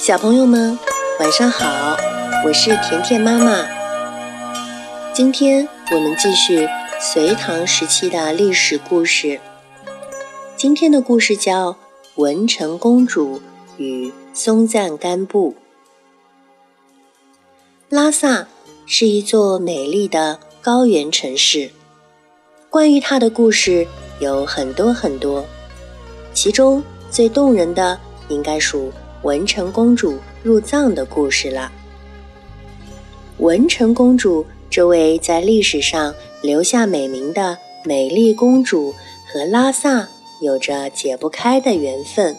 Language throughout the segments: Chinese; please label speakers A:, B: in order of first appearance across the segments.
A: 小朋友们，晚上好！我是甜甜妈妈。今天我们继续隋唐时期的历史故事。今天的故事叫《文成公主与松赞干布》。拉萨是一座美丽的高原城市，关于它的故事有很多很多，其中最动人的应该属。文成公主入藏的故事了。文成公主这位在历史上留下美名的美丽公主，和拉萨有着解不开的缘分。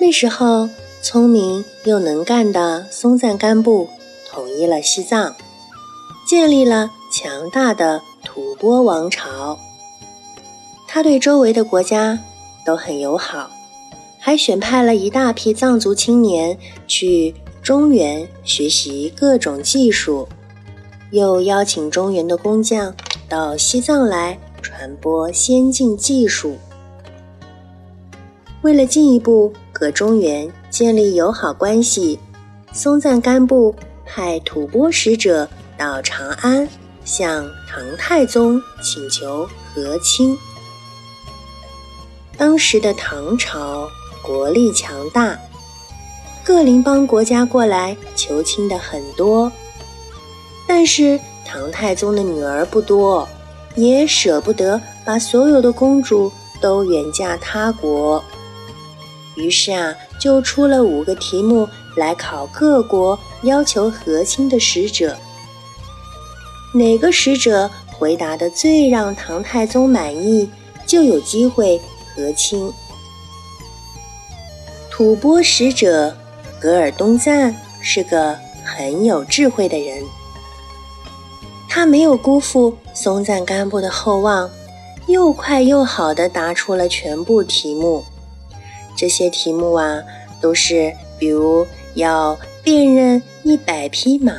A: 那时候，聪明又能干的松赞干布统一了西藏，建立了强大的吐蕃王朝。他对周围的国家都很友好。还选派了一大批藏族青年去中原学习各种技术，又邀请中原的工匠到西藏来传播先进技术。为了进一步和中原建立友好关系，松赞干布派吐蕃使者到长安，向唐太宗请求和亲。当时的唐朝。国力强大，各邻邦国家过来求亲的很多，但是唐太宗的女儿不多，也舍不得把所有的公主都远嫁他国，于是啊，就出了五个题目来考各国要求和亲的使者，哪个使者回答的最让唐太宗满意，就有机会和亲。吐蕃使者噶尔东赞是个很有智慧的人，他没有辜负松赞干布的厚望，又快又好地答出了全部题目。这些题目啊，都是比如要辨认一百匹马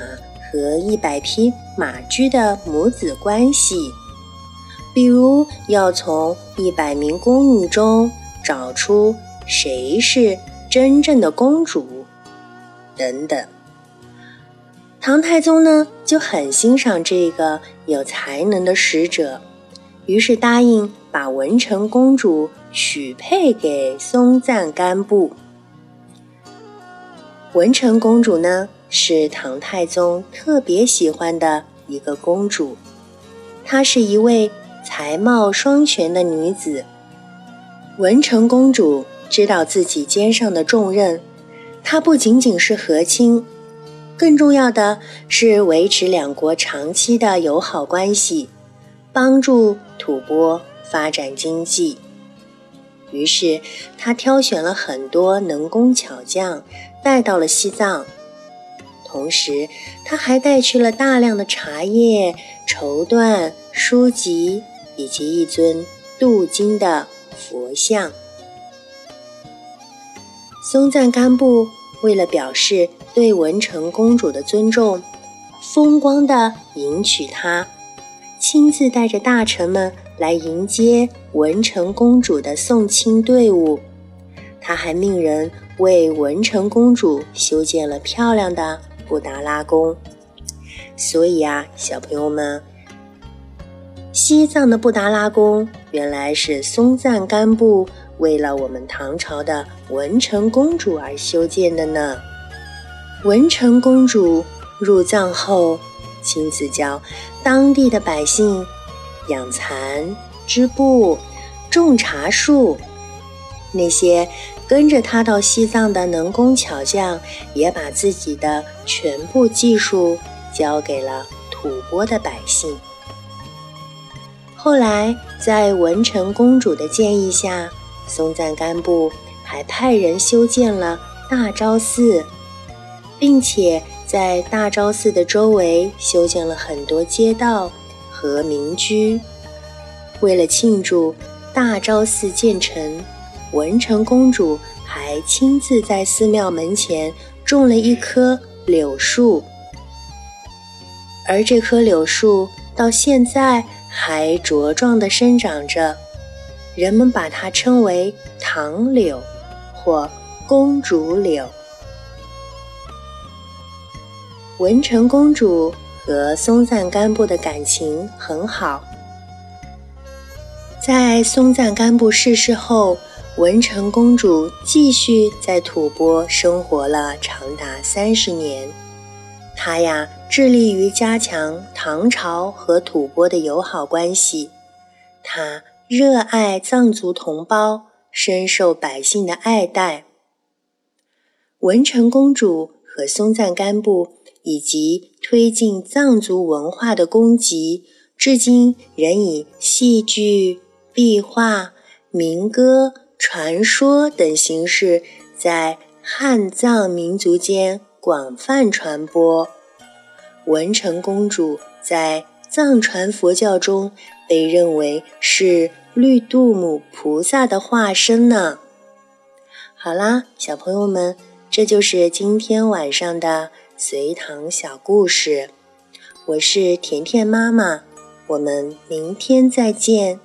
A: 和一百匹马驹的母子关系，比如要从一百名宫女中找出谁是。真正的公主，等等。唐太宗呢就很欣赏这个有才能的使者，于是答应把文成公主许配给松赞干布。文成公主呢是唐太宗特别喜欢的一个公主，她是一位才貌双全的女子。文成公主。知道自己肩上的重任，他不仅仅是和亲，更重要的是维持两国长期的友好关系，帮助吐蕃发展经济。于是，他挑选了很多能工巧匠，带到了西藏。同时，他还带去了大量的茶叶、绸缎、书籍以及一尊镀金的佛像。松赞干布为了表示对文成公主的尊重，风光地迎娶她，亲自带着大臣们来迎接文成公主的送亲队伍。他还命人为文成公主修建了漂亮的布达拉宫。所以啊，小朋友们，西藏的布达拉宫原来是松赞干布。为了我们唐朝的文成公主而修建的呢。文成公主入藏后，亲自教当地的百姓养蚕、织布、种茶树。那些跟着她到西藏的能工巧匠，也把自己的全部技术交给了吐蕃的百姓。后来，在文成公主的建议下，松赞干布还派人修建了大昭寺，并且在大昭寺的周围修建了很多街道和民居。为了庆祝大昭寺建成，文成公主还亲自在寺庙门前种了一棵柳树，而这棵柳树到现在还茁壮的生长着人们把它称为唐柳或公主柳文成公主和松赞干布的感情很好。在松赞干布逝世后文成公主继续在吐蕃生活了长达三十年。他呀，致力于加强唐朝和吐蕃的友好关系。他热爱藏族同胞，深受百姓的爱戴。文成公主和松赞干布以及推进藏族文化的功绩，至今仍以戏剧。壁画、民歌、传说等形式在汉藏民族间广泛传播。文成公主在藏传佛教中被认为是绿度母菩萨的化身呢。好啦，小朋友们，这就是今天晚上的随堂小故事。我是甜甜妈妈，我们明天再见。